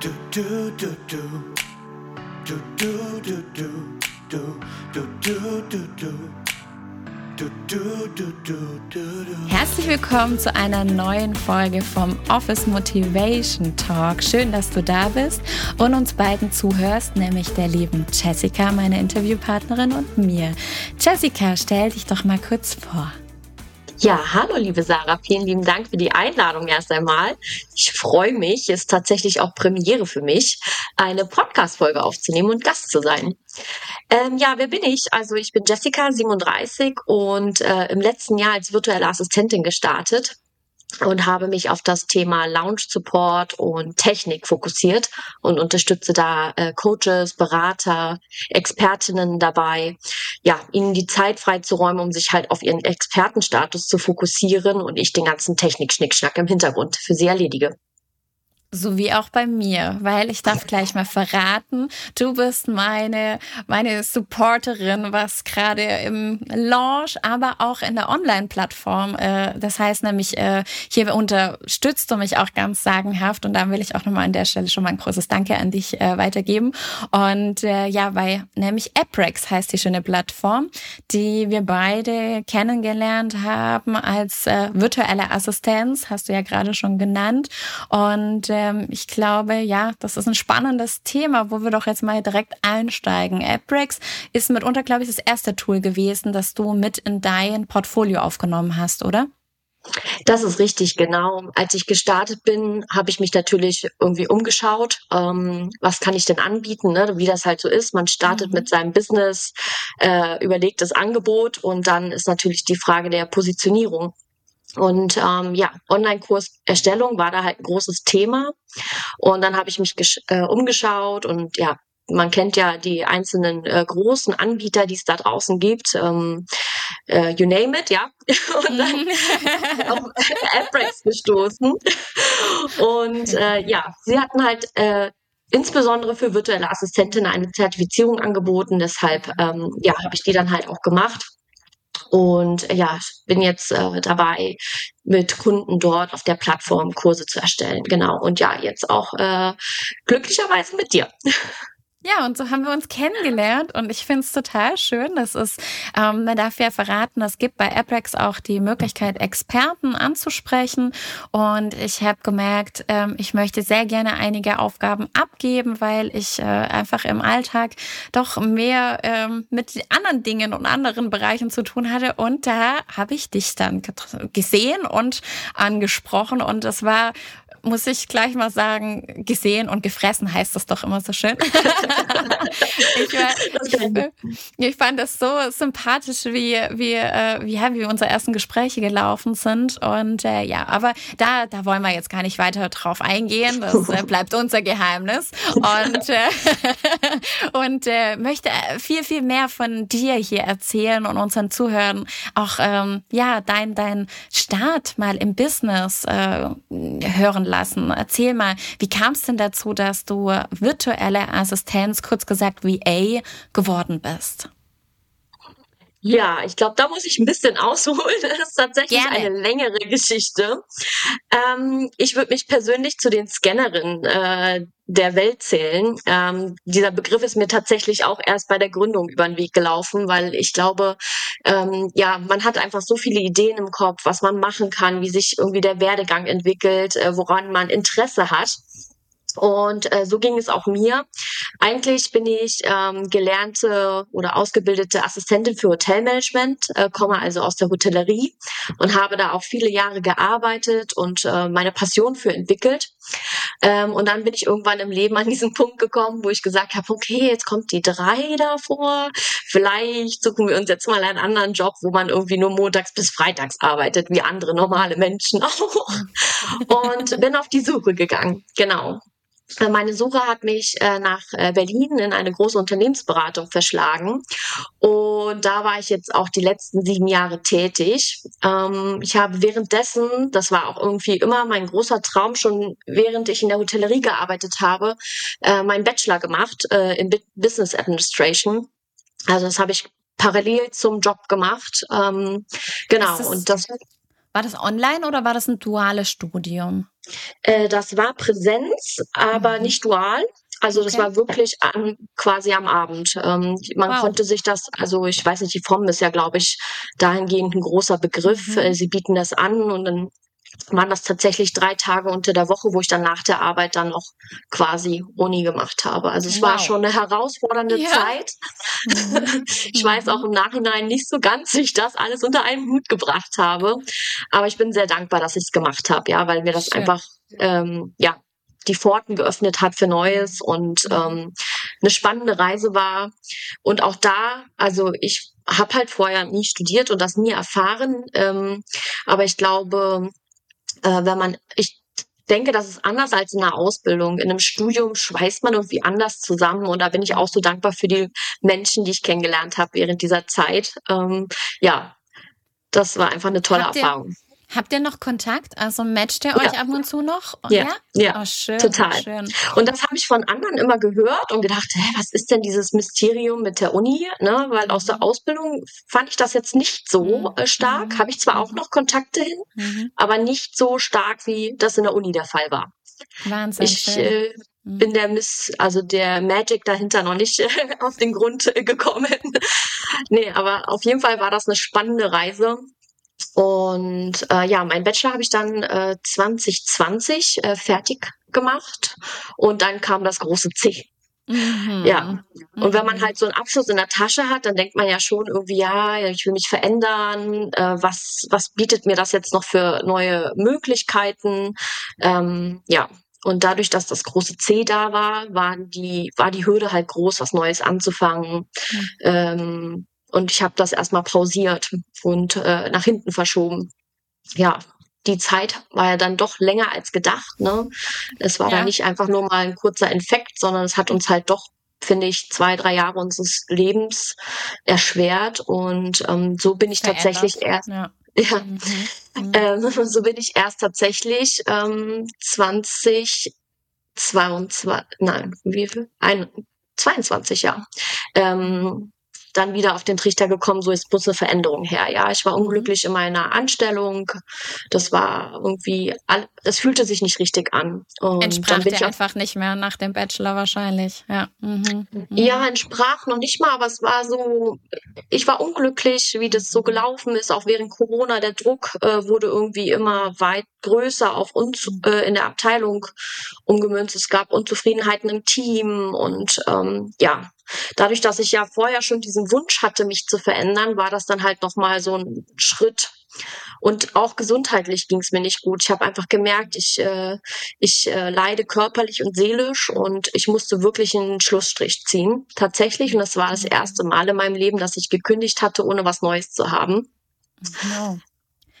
Du, du, du, du. Du, du, du, du. Du, du, du, du, du. Herzlich willkommen zu einer neuen Folge vom Office Motivation Talk. Schön, dass du da bist und uns beiden zuhörst, nämlich der lieben Jessica, meine Interviewpartnerin, und mir. Jessica, stell dich doch mal kurz vor. Ja, hallo liebe Sarah, vielen lieben Dank für die Einladung erst einmal. Ich freue mich, es ist tatsächlich auch Premiere für mich, eine Podcast-Folge aufzunehmen und Gast zu sein. Ähm, ja, wer bin ich? Also ich bin Jessica, 37 und äh, im letzten Jahr als virtuelle Assistentin gestartet und habe mich auf das Thema Lounge Support und Technik fokussiert und unterstütze da äh, Coaches, Berater, Expertinnen dabei, ja, ihnen die Zeit freizuräumen, um sich halt auf ihren Expertenstatus zu fokussieren und ich den ganzen Technik-Schnickschnack im Hintergrund für sie erledige. So wie auch bei mir, weil ich darf gleich mal verraten, du bist meine, meine Supporterin, was gerade im Launch, aber auch in der Online-Plattform, äh, das heißt nämlich, äh, hier unterstützt du mich auch ganz sagenhaft und da will ich auch nochmal an der Stelle schon mal ein großes Danke an dich äh, weitergeben. Und äh, ja, weil nämlich Apprex heißt die schöne Plattform, die wir beide kennengelernt haben als äh, virtuelle Assistenz, hast du ja gerade schon genannt. Und äh, ähm, ich glaube, ja, das ist ein spannendes Thema, wo wir doch jetzt mal direkt einsteigen. AppBreaks ist mitunter, glaube ich, das erste Tool gewesen, das du mit in dein Portfolio aufgenommen hast, oder? Das ist richtig, genau. Als ich gestartet bin, habe ich mich natürlich irgendwie umgeschaut. Ähm, was kann ich denn anbieten? Ne? Wie das halt so ist. Man startet mhm. mit seinem Business, äh, überlegt das Angebot und dann ist natürlich die Frage der Positionierung. Und ähm, ja, Online-Kurserstellung war da halt ein großes Thema. Und dann habe ich mich äh, umgeschaut und ja, man kennt ja die einzelnen äh, großen Anbieter, die es da draußen gibt. Ähm, äh, you name it, ja. und dann auf AppRex gestoßen. Und äh, ja, sie hatten halt äh, insbesondere für virtuelle Assistentinnen eine Zertifizierung angeboten. Deshalb ähm, ja, habe ich die dann halt auch gemacht. Und ja, bin jetzt äh, dabei, mit Kunden dort auf der Plattform Kurse zu erstellen. Genau. Und ja, jetzt auch äh, glücklicherweise mit dir. Ja, und so haben wir uns kennengelernt und ich finde es total schön. Das ist, ähm, man darf ja verraten, es gibt bei Aprex auch die Möglichkeit, Experten anzusprechen. Und ich habe gemerkt, ähm, ich möchte sehr gerne einige Aufgaben abgeben, weil ich äh, einfach im Alltag doch mehr ähm, mit anderen Dingen und anderen Bereichen zu tun hatte. Und da habe ich dich dann gesehen und angesprochen. Und es war muss ich gleich mal sagen, gesehen und gefressen heißt das doch immer so schön. ich, war, ich, ich, fand das so sympathisch, wie, wie, äh, wie, ja, wie unsere ersten Gespräche gelaufen sind. Und äh, ja, aber da, da wollen wir jetzt gar nicht weiter drauf eingehen. Das äh, bleibt unser Geheimnis. Und, äh, und äh, möchte viel, viel mehr von dir hier erzählen und unseren Zuhörern auch ähm, ja dein, dein Start mal im Business äh, hören lassen. Erzähl mal, wie kam es denn dazu, dass du virtuelle Assistenz, kurz gesagt VA, geworden bist? Ja, ich glaube, da muss ich ein bisschen ausholen. Das ist tatsächlich Gerne. eine längere Geschichte. Ähm, ich würde mich persönlich zu den Scannerinnen äh, der Welt zählen. Ähm, dieser Begriff ist mir tatsächlich auch erst bei der Gründung über den Weg gelaufen, weil ich glaube, ähm, ja, man hat einfach so viele Ideen im Kopf, was man machen kann, wie sich irgendwie der Werdegang entwickelt, äh, woran man Interesse hat. Und äh, so ging es auch mir. Eigentlich bin ich ähm, gelernte oder ausgebildete Assistentin für Hotelmanagement, äh, komme also aus der Hotellerie und habe da auch viele Jahre gearbeitet und äh, meine Passion für entwickelt. Ähm, und dann bin ich irgendwann im Leben an diesen Punkt gekommen, wo ich gesagt habe, okay, jetzt kommt die drei davor. Vielleicht suchen wir uns jetzt mal einen anderen Job, wo man irgendwie nur montags bis freitags arbeitet, wie andere normale Menschen auch. Und bin auf die Suche gegangen. Genau. Äh, meine Suche hat mich äh, nach äh, Berlin in eine große Unternehmensberatung verschlagen. Und da war ich jetzt auch die letzten sieben Jahre tätig. Ähm, ich habe währenddessen, das war auch irgendwie immer mein großer Traum, schon während ich in der Hotellerie gearbeitet habe, meinen Bachelor gemacht in Business Administration. Also das habe ich parallel zum Job gemacht. Ähm, genau. Das, und das War das online oder war das ein duales Studium? Äh, das war Präsenz, aber mhm. nicht dual. Also das war wirklich an, quasi am Abend. Ähm, man wow. konnte sich das, also ich weiß nicht, die Form ist ja, glaube ich, dahingehend ein großer Begriff. Mhm. Äh, sie bieten das an und dann waren das tatsächlich drei Tage unter der Woche, wo ich dann nach der Arbeit dann noch quasi Uni gemacht habe. Also es wow. war schon eine herausfordernde ja. Zeit. Ich weiß auch im Nachhinein nicht so ganz, wie ich das alles unter einen Hut gebracht habe. Aber ich bin sehr dankbar, dass ich es gemacht habe, ja, weil mir das Schön. einfach ähm, ja die Pforten geöffnet hat für Neues und mhm. ähm, eine spannende Reise war. Und auch da, also ich habe halt vorher nie studiert und das nie erfahren. Ähm, aber ich glaube, äh, wenn man, ich denke, das ist anders als in einer Ausbildung. In einem Studium schweißt man irgendwie anders zusammen und da bin ich auch so dankbar für die Menschen, die ich kennengelernt habe während dieser Zeit. Ähm, ja, das war einfach eine tolle Habt Erfahrung. Habt ihr noch Kontakt? Also matcht ihr euch ja. ab und zu noch? Ja, ja, ja. Oh, schön, total. Schön. Und das habe ich von anderen immer gehört und gedacht, hä, was ist denn dieses Mysterium mit der Uni? Ne? Weil aus der mhm. Ausbildung fand ich das jetzt nicht so mhm. äh, stark. Mhm. Habe ich zwar auch mhm. noch Kontakte hin, mhm. aber nicht so stark, wie das in der Uni der Fall war. Wahnsinn. Ich äh, bin der Miss, also der Magic dahinter noch nicht auf den Grund äh, gekommen. nee, aber auf jeden Fall war das eine spannende Reise und äh, ja, mein Bachelor habe ich dann äh, 2020 äh, fertig gemacht und dann kam das große C. Mhm. Ja. Und wenn man mhm. halt so einen Abschluss in der Tasche hat, dann denkt man ja schon irgendwie, ja, ich will mich verändern. Äh, was, was bietet mir das jetzt noch für neue Möglichkeiten? Ähm, ja. Und dadurch, dass das große C da war, war die, war die Hürde halt groß, was Neues anzufangen. Mhm. Ähm, und ich habe das erstmal pausiert und äh, nach hinten verschoben. Ja, die Zeit war ja dann doch länger als gedacht. Ne? Es war ja. dann nicht einfach nur mal ein kurzer Infekt, sondern es hat uns halt doch, finde ich, zwei, drei Jahre unseres Lebens erschwert. Und ähm, so bin ich Verändert. tatsächlich erst. Ja. Ja, mhm. Mhm. Ähm, so bin ich erst tatsächlich ähm, 20, 22, nein, wie viel? Ein, 22, ja. Ähm, dann wieder auf den Trichter gekommen, so ist muss eine Veränderung her. Ja, ich war mhm. unglücklich in meiner Anstellung. Das war irgendwie, das fühlte sich nicht richtig an. Und entsprach dir einfach nicht mehr nach dem Bachelor wahrscheinlich. Ja. Mhm. Mhm. ja, entsprach noch nicht mal, aber es war so, ich war unglücklich, wie das so gelaufen ist, auch während Corona. Der Druck äh, wurde irgendwie immer weit größer auf uns mhm. äh, in der Abteilung umgemünzt. Es gab Unzufriedenheiten im Team und ähm, ja, dadurch, dass ich ja vorher schon diesen Wunsch hatte, mich zu verändern, war das dann halt nochmal so ein Schritt. Und auch gesundheitlich ging es mir nicht gut. Ich habe einfach gemerkt, ich, äh, ich äh, leide körperlich und seelisch und ich musste wirklich einen Schlussstrich ziehen. Tatsächlich. Und das war das erste Mal in meinem Leben, dass ich gekündigt hatte, ohne was Neues zu haben. Genau.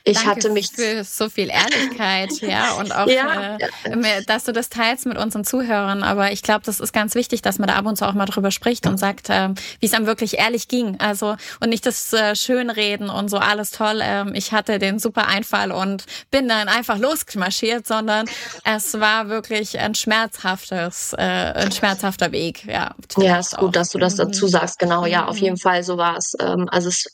Ich Danke hatte mich für so viel Ehrlichkeit, ja, und auch, ja. äh, dass du das teilst mit unseren Zuhörern. Aber ich glaube, das ist ganz wichtig, dass man da ab und zu auch mal drüber spricht und sagt, äh, wie es einem wirklich ehrlich ging. Also und nicht das äh, Schönreden und so alles toll. Ähm, ich hatte den super Einfall und bin dann einfach losmarschiert, sondern es war wirklich ein schmerzhaftes, äh, ein schmerzhafter Weg. Ja, ja, ist gut, dass du das dazu mhm. sagst. Genau, ja, auf mhm. jeden Fall so war es. Ähm, also es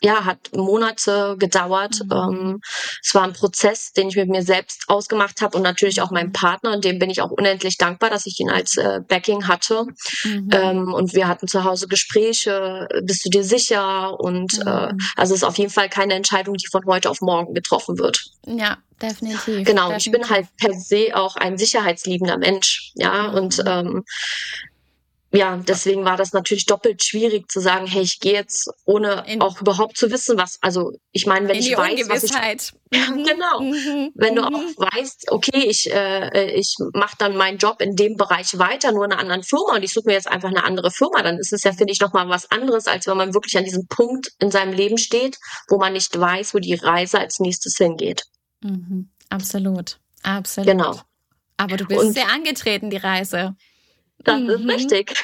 ja, hat Monate gedauert. Mhm. Ähm, es war ein Prozess, den ich mit mir selbst ausgemacht habe und natürlich auch meinem mhm. Partner, und dem bin ich auch unendlich dankbar, dass ich ihn als äh, Backing hatte. Mhm. Ähm, und wir hatten zu Hause Gespräche, bist du dir sicher? Und äh, mhm. äh, also es ist auf jeden Fall keine Entscheidung, die von heute auf morgen getroffen wird. Ja, definitiv. Genau, definitiv. ich bin halt per se auch ein sicherheitsliebender Mensch, ja, und mhm. ähm, ja, deswegen war das natürlich doppelt schwierig zu sagen, hey, ich gehe jetzt ohne in, auch überhaupt zu wissen, was, also ich meine, wenn ich weiß, was ich ja, mhm. genau, mhm. wenn du auch mhm. weißt, okay, ich äh, ich mache dann meinen Job in dem Bereich weiter, nur in einer anderen Firma und ich suche mir jetzt einfach eine andere Firma, dann ist es ja finde ich noch mal was anderes, als wenn man wirklich an diesem Punkt in seinem Leben steht, wo man nicht weiß, wo die Reise als nächstes hingeht. Mhm. Absolut, absolut. Genau. Aber du bist und, sehr angetreten, die Reise. Das mhm. ist richtig.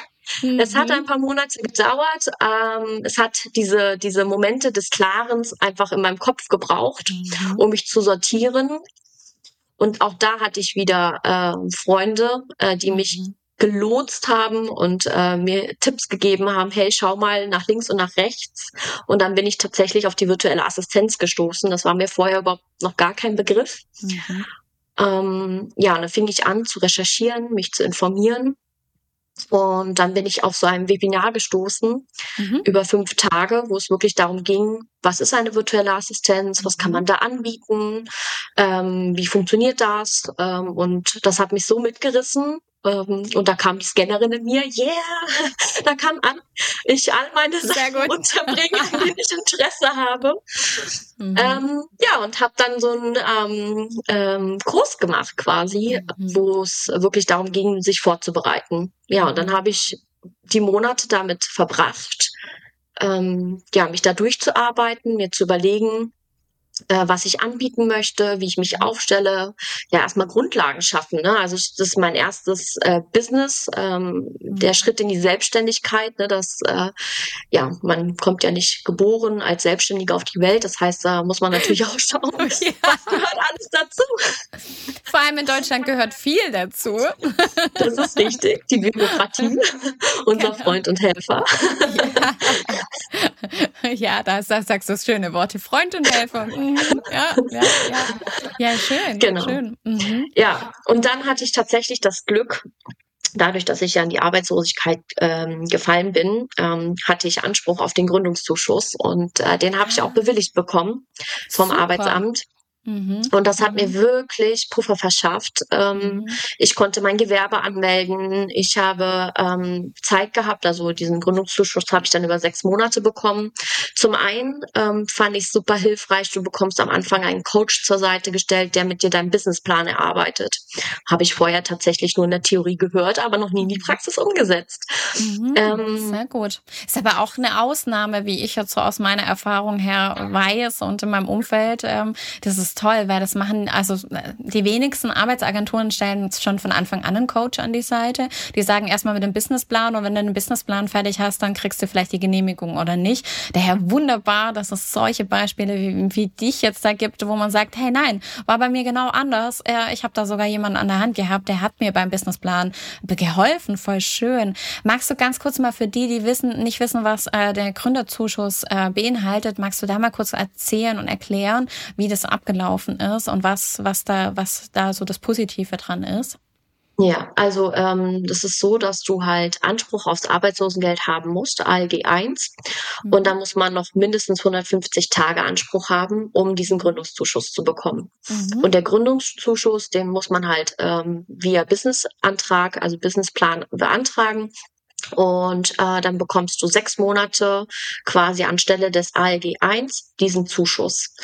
Mhm. Es hat ein paar Monate gedauert. Ähm, es hat diese, diese Momente des Klarens einfach in meinem Kopf gebraucht, mhm. um mich zu sortieren. Und auch da hatte ich wieder äh, Freunde, äh, die mich mhm. gelotst haben und äh, mir Tipps gegeben haben, hey, schau mal nach links und nach rechts. Und dann bin ich tatsächlich auf die virtuelle Assistenz gestoßen. Das war mir vorher überhaupt noch gar kein Begriff. Mhm. Ähm, ja, und dann fing ich an zu recherchieren, mich zu informieren. Und dann bin ich auf so einem Webinar gestoßen mhm. über fünf Tage, wo es wirklich darum ging, was ist eine virtuelle Assistenz, was kann mhm. man da anbieten, ähm, wie funktioniert das. Ähm, und das hat mich so mitgerissen, ähm, und da kam die Scannerin in mir, yeah, da kann an, ich all meine Sachen unterbringen, an denen ich Interesse habe. Mhm. Ähm, ja, und habe dann so einen ähm, ähm, Kurs gemacht quasi, mhm. wo es wirklich darum ging, sich vorzubereiten. Ja, und dann habe ich die Monate damit verbracht, ähm, ja, mich da durchzuarbeiten, mir zu überlegen, äh, was ich anbieten möchte, wie ich mich aufstelle, ja erstmal Grundlagen schaffen. Ne? Also das ist mein erstes äh, Business, ähm, der mhm. Schritt in die Selbstständigkeit. Ne? Das, äh, ja, man kommt ja nicht geboren als Selbstständiger auf die Welt. Das heißt, da muss man natürlich auch schauen, ja. was gehört alles dazu. Vor allem in Deutschland gehört viel dazu. Das ist richtig, die Bürokratie, unser genau. Freund und Helfer. Ja, ja da sagst du schöne Worte, Freund und Helfer. Mhm. Ja, ja, ja. Ja, schön. Genau. Schön. Mhm. Ja, und dann hatte ich tatsächlich das Glück, dadurch, dass ich ja in die Arbeitslosigkeit ähm, gefallen bin, ähm, hatte ich Anspruch auf den Gründungszuschuss und äh, den habe ich auch ah. bewilligt bekommen vom Super. Arbeitsamt. Mhm. Und das hat mhm. mir wirklich Puffer verschafft. Ähm, mhm. Ich konnte mein Gewerbe anmelden. Ich habe ähm, Zeit gehabt, also diesen Gründungszuschuss habe ich dann über sechs Monate bekommen. Zum einen ähm, fand ich super hilfreich. Du bekommst am Anfang einen Coach zur Seite gestellt, der mit dir deinen Businessplan erarbeitet. Habe ich vorher tatsächlich nur in der Theorie gehört, aber noch nie in die mhm. Praxis umgesetzt. Mhm. Ähm, Sehr gut. Ist aber auch eine Ausnahme, wie ich jetzt so aus meiner Erfahrung her weiß und in meinem Umfeld. Ähm, das ist toll, weil das machen, also die wenigsten Arbeitsagenturen stellen schon von Anfang an einen Coach an die Seite. Die sagen erstmal mit dem Businessplan und wenn du einen Businessplan fertig hast, dann kriegst du vielleicht die Genehmigung oder nicht. Daher wunderbar, dass es solche Beispiele wie, wie dich jetzt da gibt, wo man sagt, hey nein, war bei mir genau anders. Ich habe da sogar jemanden an der Hand gehabt, der hat mir beim Businessplan geholfen, voll schön. Magst du ganz kurz mal für die, die wissen, nicht wissen, was äh, der Gründerzuschuss äh, beinhaltet, magst du da mal kurz erzählen und erklären, wie das abgelaufen gelaufen ist und was, was da, was da so das Positive dran ist? Ja, also ähm, das ist so, dass du halt Anspruch aufs Arbeitslosengeld haben musst, ALG 1. Mhm. Und da muss man noch mindestens 150 Tage Anspruch haben, um diesen Gründungszuschuss zu bekommen. Mhm. Und der Gründungszuschuss, den muss man halt ähm, via Businessantrag, also Businessplan beantragen. Und äh, dann bekommst du sechs Monate quasi anstelle des ALG 1 diesen Zuschuss.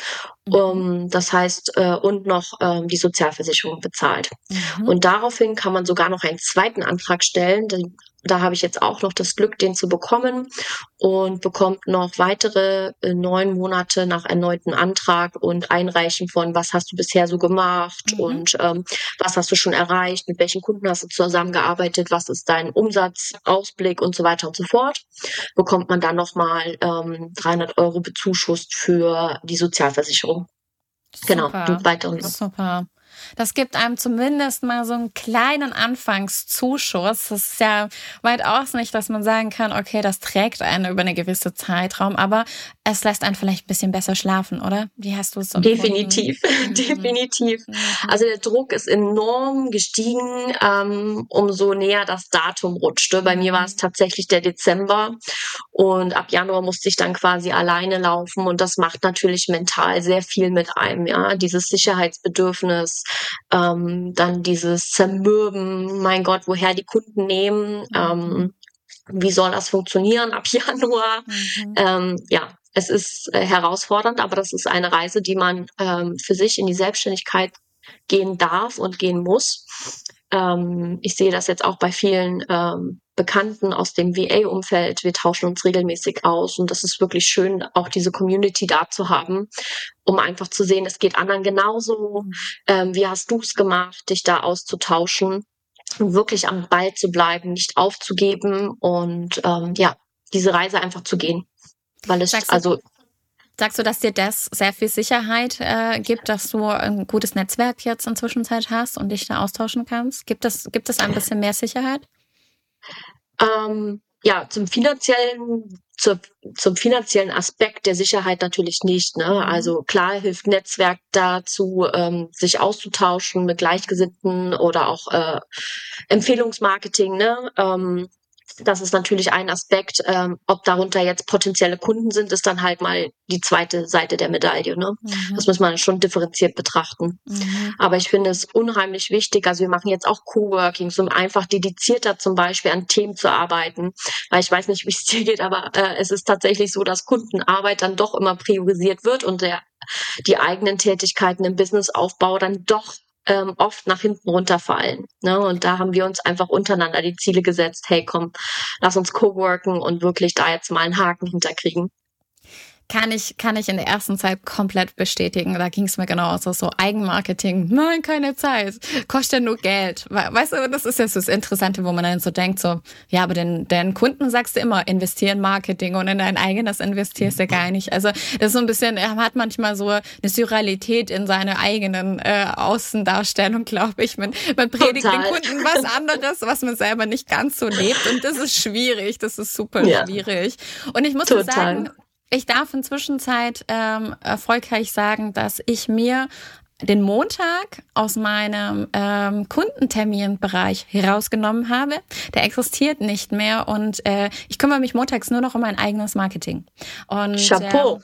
Mhm. Um, das heißt, äh, und noch ähm, die Sozialversicherung bezahlt. Mhm. Und daraufhin kann man sogar noch einen zweiten Antrag stellen. Den da habe ich jetzt auch noch das Glück, den zu bekommen und bekommt noch weitere äh, neun Monate nach erneuten Antrag und Einreichen von, was hast du bisher so gemacht mhm. und ähm, was hast du schon erreicht, mit welchen Kunden hast du zusammengearbeitet, was ist dein Umsatzausblick und so weiter und so fort, bekommt man dann nochmal ähm, 300 Euro bezuschusst für die Sozialversicherung. Genau, Super. Genau, weiteren. Super. Das gibt einem zumindest mal so einen kleinen Anfangszuschuss. Das ist ja weitaus nicht, dass man sagen kann, okay, das trägt einen über eine gewisse Zeitraum, aber es lässt einen vielleicht ein bisschen besser schlafen, oder? Wie hast du es so Definitiv, mhm. definitiv. Mhm. Also der Druck ist enorm gestiegen, ähm, umso näher das Datum rutschte. Bei mir war es mhm. tatsächlich der Dezember und ab Januar musste ich dann quasi alleine laufen und das macht natürlich mental sehr viel mit einem, ja, dieses Sicherheitsbedürfnis, ähm, dann dieses Zermürben, mein Gott, woher die Kunden nehmen, ähm, wie soll das funktionieren ab Januar? Mhm. Ähm, ja, es ist äh, herausfordernd, aber das ist eine Reise, die man ähm, für sich in die Selbstständigkeit gehen darf und gehen muss. Ähm, ich sehe das jetzt auch bei vielen ähm, Bekannten aus dem VA-Umfeld. Wir tauschen uns regelmäßig aus und das ist wirklich schön, auch diese Community da zu haben, um einfach zu sehen, es geht anderen genauso. Ähm, wie hast du es gemacht, dich da auszutauschen und wirklich am Ball zu bleiben, nicht aufzugeben und ähm, ja, diese Reise einfach zu gehen. Weil es sagst also Sagst du, dass dir das sehr viel Sicherheit äh, gibt, dass du ein gutes Netzwerk jetzt inzwischen Zeit hast und dich da austauschen kannst? Gibt es, gibt es ein bisschen mehr Sicherheit? Ähm, ja, zum finanziellen, zur, zum finanziellen Aspekt der Sicherheit natürlich nicht. Ne? Mhm. Also klar hilft Netzwerk dazu, ähm, sich auszutauschen mit Gleichgesinnten oder auch äh, Empfehlungsmarketing. Ne? Ähm, das ist natürlich ein Aspekt. Ähm, ob darunter jetzt potenzielle Kunden sind, ist dann halt mal die zweite Seite der Medaille. Ne? Mhm. Das muss man schon differenziert betrachten. Mhm. Aber ich finde es unheimlich wichtig. Also wir machen jetzt auch Coworkings, um einfach dedizierter zum Beispiel an Themen zu arbeiten. Weil ich weiß nicht, wie es dir geht, aber äh, es ist tatsächlich so, dass Kundenarbeit dann doch immer priorisiert wird und der, die eigenen Tätigkeiten im Businessaufbau dann doch ähm, oft nach hinten runterfallen. Ne? Und da haben wir uns einfach untereinander die Ziele gesetzt, hey komm, lass uns co-worken und wirklich da jetzt mal einen Haken hinterkriegen. Kann ich, kann ich in der ersten Zeit komplett bestätigen. Da ging es mir genauso. So Eigenmarketing, nein, keine Zeit. Kostet ja nur Geld. Weißt du, das ist ja so das Interessante, wo man dann so denkt, so, ja, aber den, den Kunden sagst du immer, investieren Marketing und in dein eigenes investierst du gar nicht. Also das ist so ein bisschen, er hat manchmal so eine Surrealität in seiner eigenen äh, Außendarstellung, glaube ich. Man, man predigt Total. den Kunden was anderes, was man selber nicht ganz so lebt. Und das ist schwierig. Das ist super ja. schwierig. Und ich muss Total. sagen, ich darf inzwischen Zeit ähm, erfolgreich sagen, dass ich mir den Montag aus meinem ähm, Kundenterminbereich herausgenommen habe. Der existiert nicht mehr und äh, ich kümmere mich montags nur noch um mein eigenes Marketing. Und, Chapeau.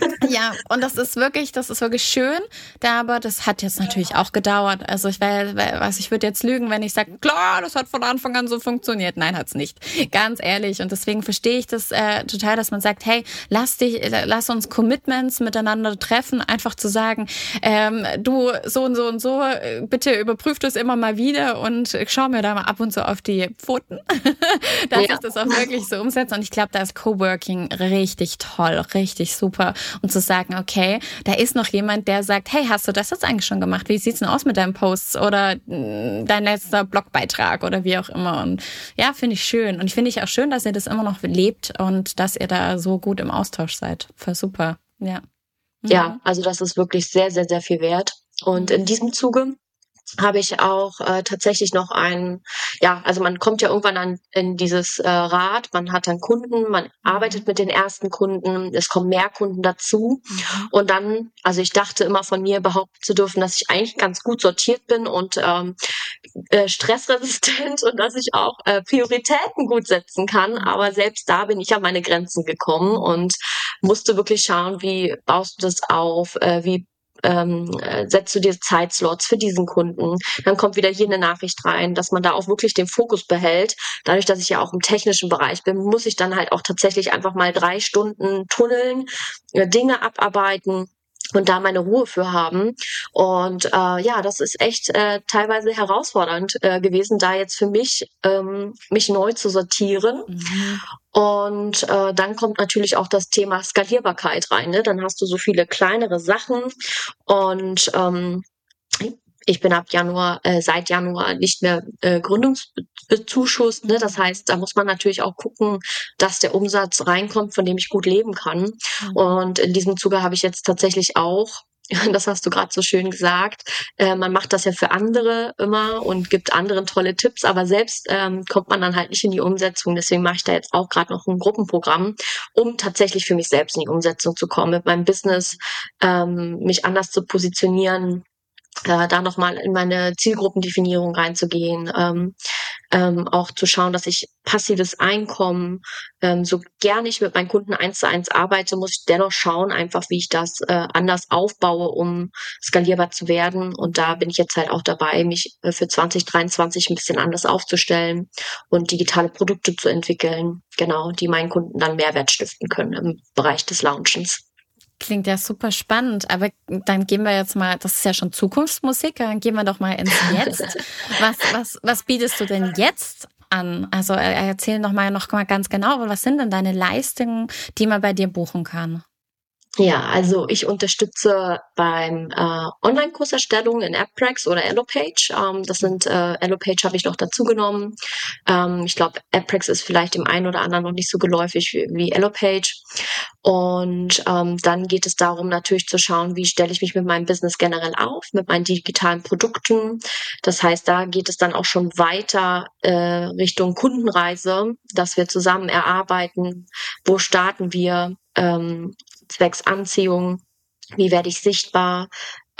Äh, ja, und das ist wirklich, das ist wirklich schön. Da, aber das hat jetzt natürlich auch gedauert. Also ich wäre, was ich würde jetzt lügen, wenn ich sage, klar, das hat von Anfang an so funktioniert. Nein, hat's nicht. Ganz ehrlich. Und deswegen verstehe ich das äh, total, dass man sagt, hey, lass dich, lass uns Commitments miteinander treffen, einfach zu sagen, ähm, du so und so und so, bitte überprüf das immer mal wieder und schau mir da mal ab und zu auf die Pfoten, dass ja. ich das auch wirklich so umsetze. Und ich glaube, da ist Coworking richtig toll, richtig super. Und zu sagen, okay, da ist noch jemand, der sagt, hey, hast du das jetzt eigentlich schon gemacht? Wie sieht's denn aus mit deinen Posts oder mm, dein letzter Blogbeitrag oder wie auch immer? Und ja, finde ich schön. Und ich finde ich auch schön, dass ihr das immer noch lebt und dass ihr da so gut im Austausch seid. Voll super. Ja. Ja, mhm. also das ist wirklich sehr, sehr, sehr viel wert. Und in diesem Zuge habe ich auch äh, tatsächlich noch ein, ja, also man kommt ja irgendwann an in dieses äh, Rad, man hat dann Kunden, man arbeitet mit den ersten Kunden, es kommen mehr Kunden dazu. Mhm. und dann, also ich dachte immer von mir behaupten zu dürfen, dass ich eigentlich ganz gut sortiert bin und ähm, äh, stressresistent und dass ich auch äh, Prioritäten gut setzen kann, aber selbst da bin ich an meine Grenzen gekommen und musste wirklich schauen, wie baust du das auf, äh, wie ähm, äh, setzt du dir Zeitslots für diesen Kunden. Dann kommt wieder hier eine Nachricht rein, dass man da auch wirklich den Fokus behält. Dadurch, dass ich ja auch im technischen Bereich bin, muss ich dann halt auch tatsächlich einfach mal drei Stunden tunneln, äh, Dinge abarbeiten und da meine Ruhe für haben. Und äh, ja, das ist echt äh, teilweise herausfordernd äh, gewesen, da jetzt für mich ähm, mich neu zu sortieren. Mhm. Und äh, dann kommt natürlich auch das Thema Skalierbarkeit rein. Ne? Dann hast du so viele kleinere Sachen und ähm, ich bin ab Januar, äh, seit Januar nicht mehr äh, Gründungsbezuschuss. Ne? Das heißt, da muss man natürlich auch gucken, dass der Umsatz reinkommt, von dem ich gut leben kann. Mhm. Und in diesem Zuge habe ich jetzt tatsächlich auch das hast du gerade so schön gesagt. Äh, man macht das ja für andere immer und gibt anderen tolle Tipps, aber selbst ähm, kommt man dann halt nicht in die Umsetzung. Deswegen mache ich da jetzt auch gerade noch ein Gruppenprogramm, um tatsächlich für mich selbst in die Umsetzung zu kommen, mit meinem Business ähm, mich anders zu positionieren, äh, da nochmal in meine Zielgruppendefinierung reinzugehen, ähm, ähm, auch zu schauen, dass ich passives Einkommen, ähm, so gerne ich mit meinen Kunden eins zu eins arbeite, muss ich dennoch schauen, einfach wie ich das äh, anders aufbaue, um skalierbar zu werden. Und da bin ich jetzt halt auch dabei, mich äh, für 2023 ein bisschen anders aufzustellen und digitale Produkte zu entwickeln, genau, die meinen Kunden dann Mehrwert stiften können im Bereich des Launchens. Klingt ja super spannend, aber dann gehen wir jetzt mal, das ist ja schon Zukunftsmusik, dann gehen wir doch mal ins Jetzt. Was, was, was bietest du denn jetzt an? Also erzähl noch mal noch mal ganz genau, was sind denn deine Leistungen, die man bei dir buchen kann? Ja, also ich unterstütze beim äh, Online-Kurserstellung in AppPrex oder EloPage. Ähm, das sind äh, EloPage habe ich noch dazu genommen. Ähm, ich glaube, AppPrex ist vielleicht dem einen oder anderen noch nicht so geläufig wie, wie EloPage. Und ähm, dann geht es darum, natürlich zu schauen, wie stelle ich mich mit meinem Business generell auf, mit meinen digitalen Produkten. Das heißt, da geht es dann auch schon weiter äh, Richtung Kundenreise, dass wir zusammen erarbeiten, wo starten wir, ähm, zwecks Anziehung, wie werde ich sichtbar,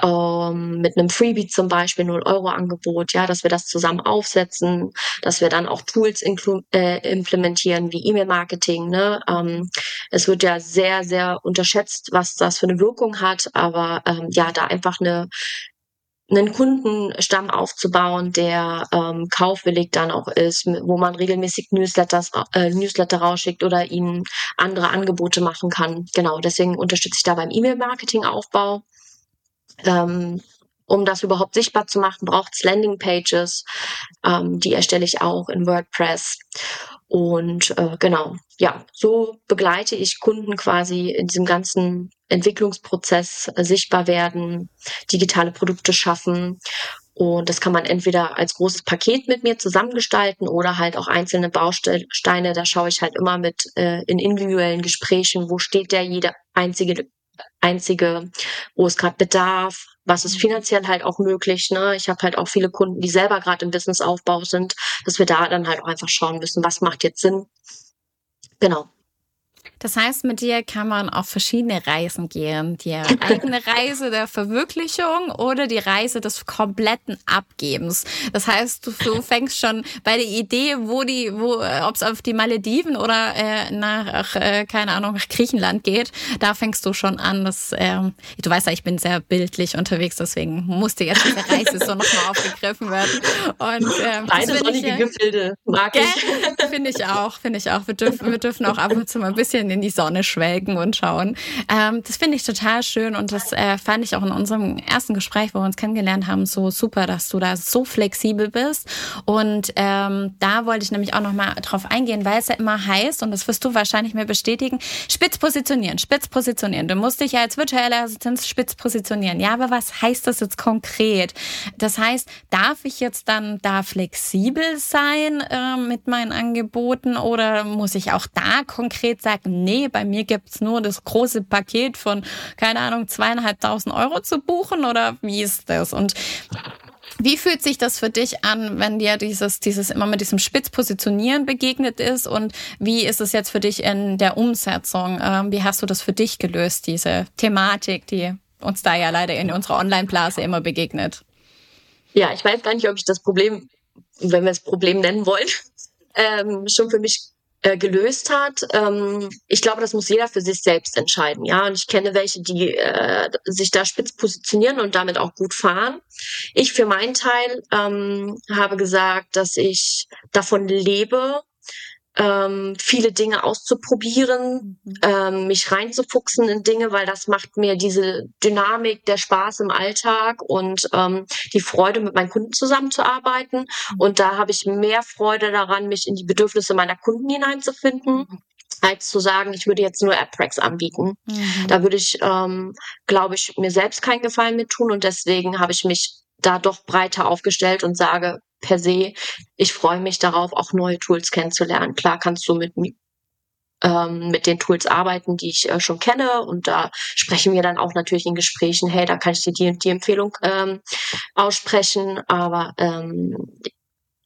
ähm, mit einem Freebie zum Beispiel 0 Euro Angebot, ja, dass wir das zusammen aufsetzen, dass wir dann auch Tools äh, implementieren wie E-Mail-Marketing. Ne? Ähm, es wird ja sehr, sehr unterschätzt, was das für eine Wirkung hat, aber ähm, ja, da einfach eine einen Kundenstamm aufzubauen, der ähm, kaufwillig dann auch ist, wo man regelmäßig Newsletters, äh, Newsletter rausschickt oder ihnen andere Angebote machen kann. Genau, deswegen unterstütze ich da beim E-Mail-Marketing-Aufbau. Ähm, um das überhaupt sichtbar zu machen, braucht es Landingpages. Ähm, die erstelle ich auch in WordPress. Und äh, genau, ja, so begleite ich Kunden quasi in diesem ganzen Entwicklungsprozess äh, sichtbar werden, digitale Produkte schaffen. Und das kann man entweder als großes Paket mit mir zusammengestalten oder halt auch einzelne Bausteine. Da schaue ich halt immer mit äh, in individuellen Gesprächen, wo steht der jede einzige einzige, wo es gerade bedarf, was ist mhm. finanziell halt auch möglich. Ne? Ich habe halt auch viele Kunden, die selber gerade im Businessaufbau sind, dass wir da dann halt auch einfach schauen müssen, was macht jetzt Sinn. Genau. Das heißt, mit dir kann man auf verschiedene Reisen gehen. Die eigene Reise der Verwirklichung oder die Reise des kompletten Abgebens. Das heißt, du, du fängst schon bei der Idee, wo die, wo, äh, ob es auf die Malediven oder äh, nach, äh, keine Ahnung, nach Griechenland geht, da fängst du schon an. Dass, äh, du weißt ja, ich bin sehr bildlich unterwegs, deswegen musste jetzt diese Reise so nochmal aufgegriffen werden. Und ähm, Beide sonnige Gefilde mag ich. Finde ich auch, finde ich auch. Wir dürfen, wir dürfen auch ab und zu mal ein bisschen in die Sonne schwelgen und schauen. Ähm, das finde ich total schön und das äh, fand ich auch in unserem ersten Gespräch, wo wir uns kennengelernt haben, so super, dass du da so flexibel bist. Und ähm, da wollte ich nämlich auch nochmal drauf eingehen, weil es ja immer heißt, und das wirst du wahrscheinlich mir bestätigen, spitz positionieren, spitz positionieren. Du musst dich ja als virtuelle Assistenz spitz positionieren. Ja, aber was heißt das jetzt konkret? Das heißt, darf ich jetzt dann da flexibel sein äh, mit meinen Angeboten oder muss ich auch da konkret sagen, nee, bei mir gibt's nur das große Paket von, keine Ahnung, zweieinhalbtausend Euro zu buchen oder wie ist das? Und wie fühlt sich das für dich an, wenn dir dieses, dieses immer mit diesem Spitzpositionieren begegnet ist? Und wie ist es jetzt für dich in der Umsetzung? Ähm, wie hast du das für dich gelöst, diese Thematik, die uns da ja leider in unserer Online-Blase immer begegnet? Ja, ich weiß gar nicht, ob ich das Problem, wenn wir es Problem nennen wollen, ähm, schon für mich äh, gelöst hat. Ähm, ich glaube, das muss jeder für sich selbst entscheiden. Ja, und ich kenne welche, die äh, sich da spitz positionieren und damit auch gut fahren. Ich für meinen Teil ähm, habe gesagt, dass ich davon lebe, ähm, viele Dinge auszuprobieren, mhm. ähm, mich reinzufuchsen in Dinge, weil das macht mir diese Dynamik, der Spaß im Alltag und ähm, die Freude, mit meinen Kunden zusammenzuarbeiten. Mhm. Und da habe ich mehr Freude daran, mich in die Bedürfnisse meiner Kunden hineinzufinden. Mhm als zu sagen, ich würde jetzt nur AppRex anbieten. Mhm. Da würde ich, ähm, glaube ich, mir selbst keinen Gefallen mit tun und deswegen habe ich mich da doch breiter aufgestellt und sage, per se. Ich freue mich darauf, auch neue Tools kennenzulernen. Klar kannst du mit ähm, mit den Tools arbeiten, die ich äh, schon kenne. Und da sprechen wir dann auch natürlich in Gesprächen, hey, da kann ich dir die und die Empfehlung ähm, aussprechen, aber ähm,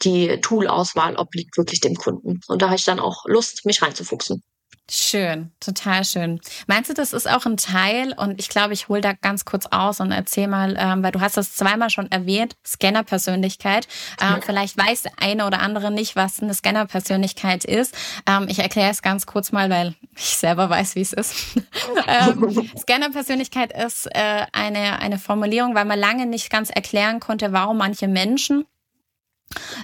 die Tool-Auswahl obliegt wirklich dem Kunden. Und da habe ich dann auch Lust, mich reinzufuchsen. Schön, total schön. Meinst du, das ist auch ein Teil? Und ich glaube, ich hole da ganz kurz aus und erzähl mal, ähm, weil du hast das zweimal schon erwähnt, Scanner-Persönlichkeit. Ähm, vielleicht weiß der eine oder andere nicht, was eine Scanner-Persönlichkeit ist. Ähm, ich erkläre es ganz kurz mal, weil ich selber weiß, wie es ist. ähm, Scanner-Persönlichkeit ist äh, eine, eine Formulierung, weil man lange nicht ganz erklären konnte, warum manche Menschen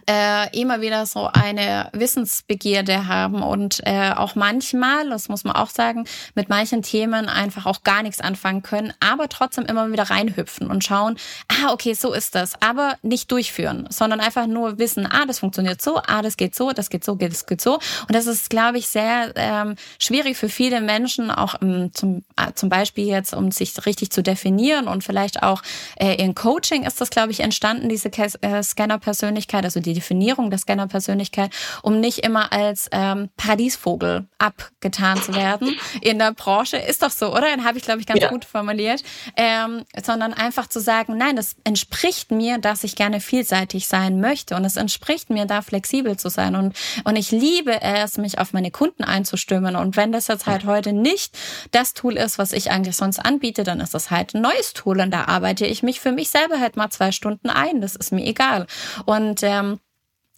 äh, immer wieder so eine Wissensbegierde haben und äh, auch manchmal, das muss man auch sagen, mit manchen Themen einfach auch gar nichts anfangen können, aber trotzdem immer wieder reinhüpfen und schauen, ah, okay, so ist das, aber nicht durchführen, sondern einfach nur wissen, ah, das funktioniert so, ah, das geht so, das geht so, das geht so. Und das ist, glaube ich, sehr ähm, schwierig für viele Menschen, auch ähm, zum, äh, zum Beispiel jetzt, um sich richtig zu definieren und vielleicht auch äh, in Coaching ist das, glaube ich, entstanden, diese äh, Scanner-Persönlichkeit, also die Definierung der Scanner-Persönlichkeit, um nicht immer als ähm, Paradiesvogel abgetan zu werden in der Branche. Ist doch so, oder? Dann habe ich, glaube ich, ganz ja. gut formuliert. Ähm, sondern einfach zu sagen, nein, das entspricht mir, dass ich gerne vielseitig sein möchte und es entspricht mir, da flexibel zu sein. Und, und ich liebe es, mich auf meine Kunden einzustimmen. Und wenn das jetzt halt heute nicht das Tool ist, was ich eigentlich sonst anbiete, dann ist das halt ein neues Tool und da arbeite ich mich für mich selber halt mal zwei Stunden ein. Das ist mir egal. Und ähm,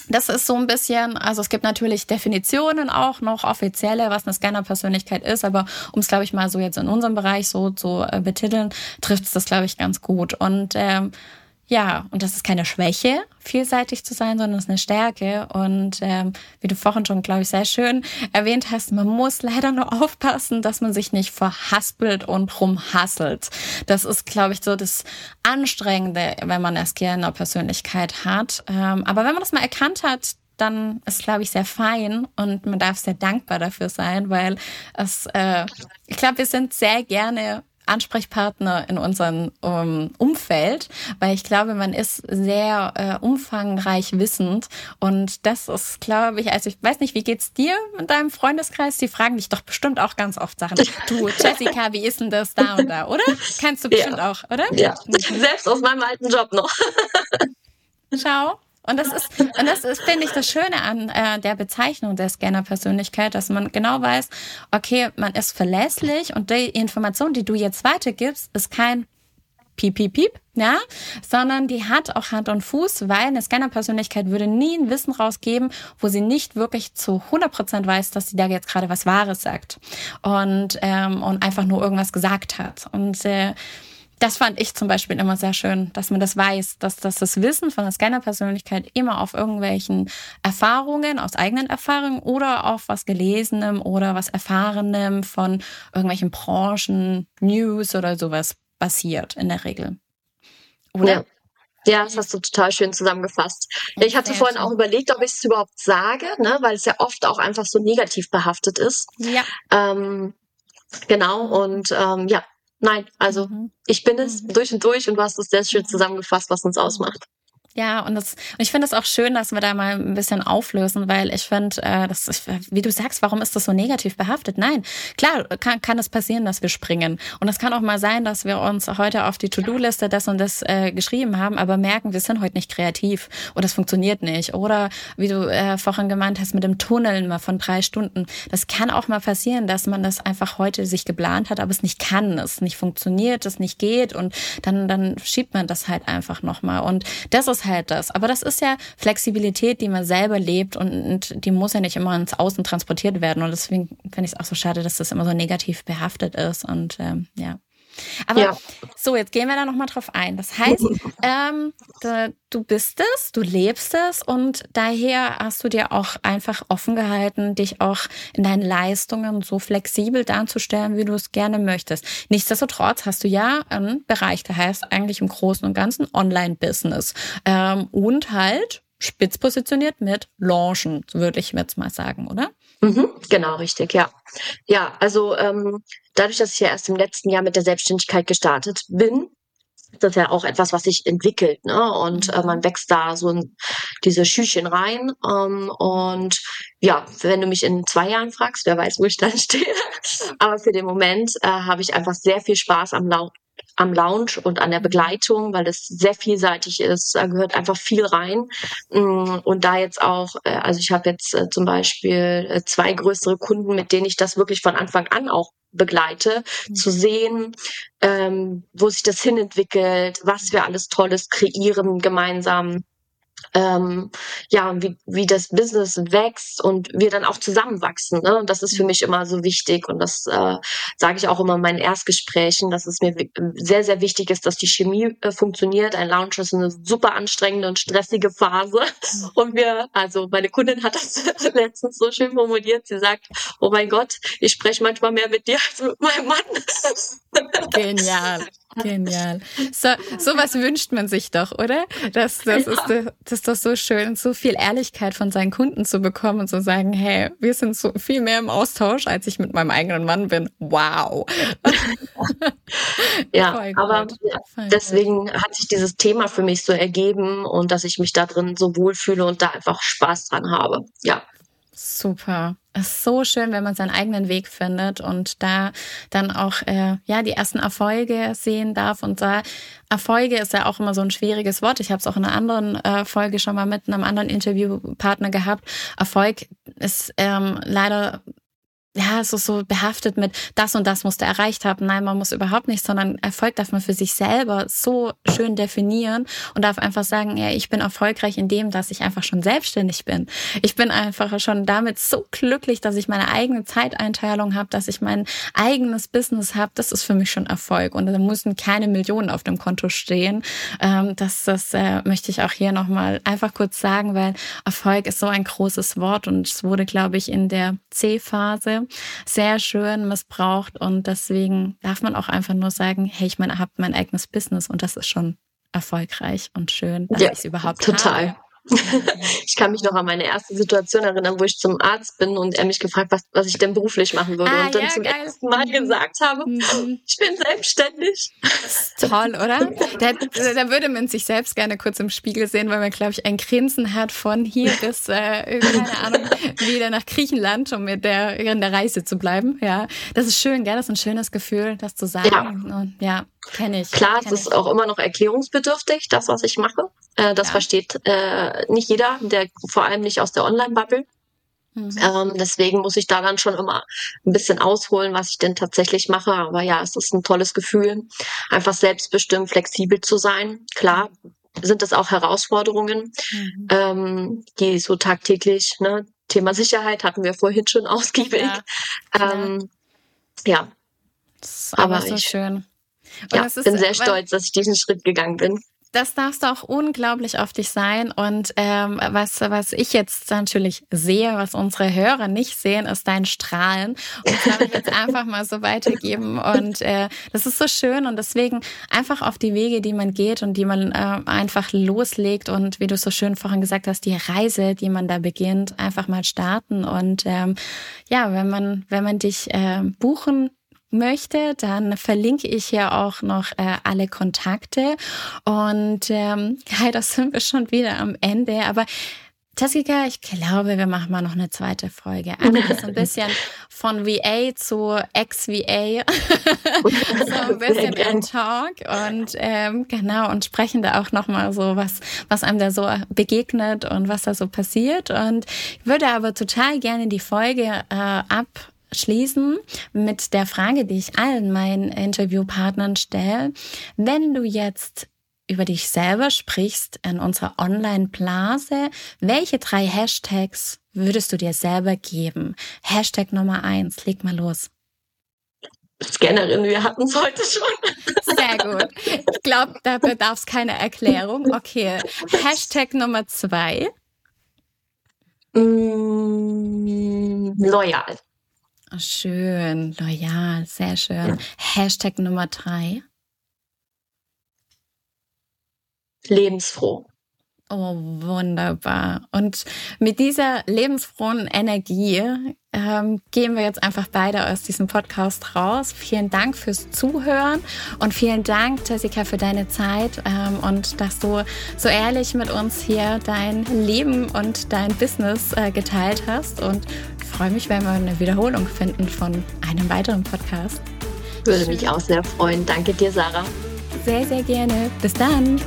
das ist so ein bisschen, also es gibt natürlich Definitionen auch noch offizielle, was eine Scanner-Persönlichkeit ist, aber um es, glaube ich, mal so jetzt in unserem Bereich so zu äh, betiteln, trifft es das, glaube ich, ganz gut. Und ähm, ja, und das ist keine Schwäche, vielseitig zu sein, sondern es ist eine Stärke. Und ähm, wie du vorhin schon, glaube ich, sehr schön erwähnt hast, man muss leider nur aufpassen, dass man sich nicht verhaspelt und rumhasselt. Das ist, glaube ich, so das Anstrengende, wenn man erst gerne Persönlichkeit hat. Ähm, aber wenn man das mal erkannt hat, dann ist, glaube ich, sehr fein und man darf sehr dankbar dafür sein, weil es, äh, ich glaube, wir sind sehr gerne Ansprechpartner in unserem um, Umfeld, weil ich glaube, man ist sehr äh, umfangreich wissend und das ist, glaube ich, also ich weiß nicht, wie geht's dir mit deinem Freundeskreis? Die fragen dich doch bestimmt auch ganz oft Sachen. Du, Jessica, wie ist denn das da und da, oder? Kannst du bestimmt ja. auch, oder? Ja, selbst aus meinem alten Job noch. Schau. Und das ist, und das ist, finde ich, das Schöne an äh, der Bezeichnung der Scanner-Persönlichkeit, dass man genau weiß, okay, man ist verlässlich und die Information, die du jetzt weitergibst, ist kein Piep, Piep, Piep, ja, sondern die hat auch Hand und Fuß, weil eine Scanner-Persönlichkeit würde nie ein Wissen rausgeben, wo sie nicht wirklich zu 100% weiß, dass sie da jetzt gerade was Wahres sagt und, ähm, und einfach nur irgendwas gesagt hat. Und äh, das fand ich zum Beispiel immer sehr schön, dass man das weiß, dass, dass das Wissen von der Scanner-Persönlichkeit immer auf irgendwelchen Erfahrungen, aus eigenen Erfahrungen oder auf was Gelesenem oder was Erfahrenem von irgendwelchen Branchen, News oder sowas basiert in der Regel. Oder? Ja. Ja, das hast du total schön zusammengefasst. Ja, ich hatte vorhin schön. auch überlegt, ob ich es überhaupt sage, ne, weil es ja oft auch einfach so negativ behaftet ist. Ja. Ähm, genau, und ähm, ja, Nein, also mhm. ich bin es mhm. durch und durch und du hast es sehr schön zusammengefasst, was uns ausmacht. Ja, und, das, und ich finde es auch schön, dass wir da mal ein bisschen auflösen, weil ich finde, äh, das ist, wie du sagst, warum ist das so negativ behaftet? Nein, klar kann, kann es passieren, dass wir springen. Und es kann auch mal sein, dass wir uns heute auf die To-Do-Liste das und das äh, geschrieben haben, aber merken, wir sind heute nicht kreativ oder es funktioniert nicht. Oder wie du äh, vorhin gemeint hast, mit dem Tunneln mal von drei Stunden. Das kann auch mal passieren, dass man das einfach heute sich geplant hat, aber es nicht kann, es nicht funktioniert, es nicht geht und dann, dann schiebt man das halt einfach nochmal. Und das ist halt das. Aber das ist ja Flexibilität, die man selber lebt und, und die muss ja nicht immer ins Außen transportiert werden. Und deswegen finde ich es auch so schade, dass das immer so negativ behaftet ist. Und ähm, ja. Aber ja. so, jetzt gehen wir da nochmal drauf ein. Das heißt, ähm, du bist es, du lebst es und daher hast du dir auch einfach offen gehalten, dich auch in deinen Leistungen so flexibel darzustellen, wie du es gerne möchtest. Nichtsdestotrotz hast du ja einen Bereich, der heißt eigentlich im Großen und Ganzen Online-Business ähm, und halt spitz positioniert mit Launchen, würde ich jetzt mal sagen, oder? Mhm, genau, richtig, ja. Ja, also ähm, dadurch, dass ich ja erst im letzten Jahr mit der Selbstständigkeit gestartet bin, ist das ja auch etwas, was sich entwickelt, ne? Und äh, man wächst da so in diese Schüchen rein. Ähm, und ja, wenn du mich in zwei Jahren fragst, wer weiß, wo ich dann stehe. Aber für den Moment äh, habe ich einfach sehr viel Spaß am Lau am Lounge und an der Begleitung, weil es sehr vielseitig ist. Da gehört einfach viel rein. Mm, und da jetzt auch, äh, also ich habe jetzt äh, zum Beispiel äh, zwei größere Kunden, mit denen ich das wirklich von Anfang an auch begleite, mhm. zu sehen, ähm, wo sich das hinentwickelt, was wir alles Tolles kreieren gemeinsam ähm, ja, wie, wie das Business wächst und wir dann auch zusammenwachsen. Ne? Und das ist für mhm. mich immer so wichtig und das äh, sage ich auch immer in meinen Erstgesprächen, dass es mir sehr, sehr wichtig ist, dass die Chemie äh, funktioniert. Ein Lounge ist eine super anstrengende und stressige Phase mhm. und wir, also meine Kundin hat das letztens so schön formuliert, sie sagt, oh mein Gott, ich spreche manchmal mehr mit dir als mit meinem Mann. Genial. Genial. So, sowas wünscht man sich doch, oder? Das, das, ist, das ist doch so schön, so viel Ehrlichkeit von seinen Kunden zu bekommen und zu sagen, hey, wir sind so viel mehr im Austausch, als ich mit meinem eigenen Mann bin. Wow. ja, aber deswegen hat sich dieses Thema für mich so ergeben und dass ich mich da drin so wohlfühle und da einfach Spaß dran habe. Ja. Super. Es ist so schön, wenn man seinen eigenen Weg findet und da dann auch äh, ja die ersten Erfolge sehen darf. Und da Erfolge ist ja auch immer so ein schwieriges Wort. Ich habe es auch in einer anderen äh, Folge schon mal mit einem anderen Interviewpartner gehabt. Erfolg ist ähm, leider ja, es ist so behaftet mit das und das musste erreicht haben. Nein, man muss überhaupt nicht, sondern Erfolg darf man für sich selber so schön definieren und darf einfach sagen, ja, ich bin erfolgreich in dem, dass ich einfach schon selbstständig bin. Ich bin einfach schon damit so glücklich, dass ich meine eigene Zeiteinteilung habe, dass ich mein eigenes Business habe. Das ist für mich schon Erfolg und da müssen keine Millionen auf dem Konto stehen. Ähm, das das äh, möchte ich auch hier nochmal einfach kurz sagen, weil Erfolg ist so ein großes Wort und es wurde, glaube ich, in der C-Phase sehr schön missbraucht und deswegen darf man auch einfach nur sagen, hey, ich meine, habe mein eigenes Business und das ist schon erfolgreich und schön, dass ja, ich es überhaupt total. habe. ich kann mich noch an meine erste Situation erinnern, wo ich zum Arzt bin und er mich gefragt, was, was ich denn beruflich machen würde. Ah, und dann ja, zum geil. ersten Mal mhm. gesagt habe, mhm. ich bin selbstständig. Toll, oder? Da, da, würde man sich selbst gerne kurz im Spiegel sehen, weil man, glaube ich, ein Grinsen hat von hier bis, äh, keine Ahnung, wieder nach Griechenland, um mit der, in der Reise zu bleiben. Ja, das ist schön, gell? Das ist ein schönes Gefühl, das zu sagen. Ja, und, ja kenne ich. Klar, kenn es ist ich. auch immer noch erklärungsbedürftig, das, was ich mache. Äh, das ja. versteht äh, nicht jeder, der vor allem nicht aus der Online-Bubble. Mhm. Ähm, deswegen muss ich da dann schon immer ein bisschen ausholen, was ich denn tatsächlich mache. Aber ja, es ist ein tolles Gefühl, einfach selbstbestimmt, flexibel zu sein. Klar sind das auch Herausforderungen, mhm. ähm, die so tagtäglich, ne, Thema Sicherheit hatten wir vorhin schon ausgiebig. Ja, ähm, ja. aber, aber so ich, schön. Und ja, ist, bin sehr stolz, dass ich diesen Schritt gegangen bin. Das darfst du auch unglaublich auf dich sein. Und ähm, was, was ich jetzt natürlich sehe, was unsere Hörer nicht sehen, ist dein Strahlen. Und das habe ich jetzt einfach mal so weitergeben. Und äh, das ist so schön. Und deswegen einfach auf die Wege, die man geht und die man äh, einfach loslegt. Und wie du so schön vorhin gesagt hast, die Reise, die man da beginnt, einfach mal starten. Und ähm, ja, wenn man, wenn man dich äh, buchen möchte, dann verlinke ich hier auch noch äh, alle Kontakte. Und ähm, ja, das sind wir schon wieder am Ende. Aber Jessica, ich glaube, wir machen mal noch eine zweite Folge. Einfach so ein bisschen von VA zu Ex-VA. so ein bisschen ein Talk und ähm, genau und sprechen da auch nochmal so, was, was einem da so begegnet und was da so passiert. Und ich würde aber total gerne die Folge äh, ab schließen mit der Frage, die ich allen meinen Interviewpartnern stelle. Wenn du jetzt über dich selber sprichst in unserer Online-Blase, welche drei Hashtags würdest du dir selber geben? Hashtag Nummer eins, leg mal los. Scannerin, wir hatten es heute schon. Sehr gut. Ich glaube, da bedarf es keine Erklärung. Okay. Hashtag Nummer zwei. Mm, loyal. Schön, loyal, sehr schön. Ja. Hashtag Nummer drei. Lebensfroh. Oh, wunderbar. Und mit dieser lebensfrohen Energie ähm, gehen wir jetzt einfach beide aus diesem Podcast raus. Vielen Dank fürs Zuhören und vielen Dank, Jessica, für deine Zeit ähm, und dass du so ehrlich mit uns hier dein Leben und dein Business äh, geteilt hast. Und freue mich, wenn wir eine Wiederholung finden von einem weiteren Podcast. Würde mich auch sehr freuen. Danke dir, Sarah. Sehr, sehr gerne. Bis dann.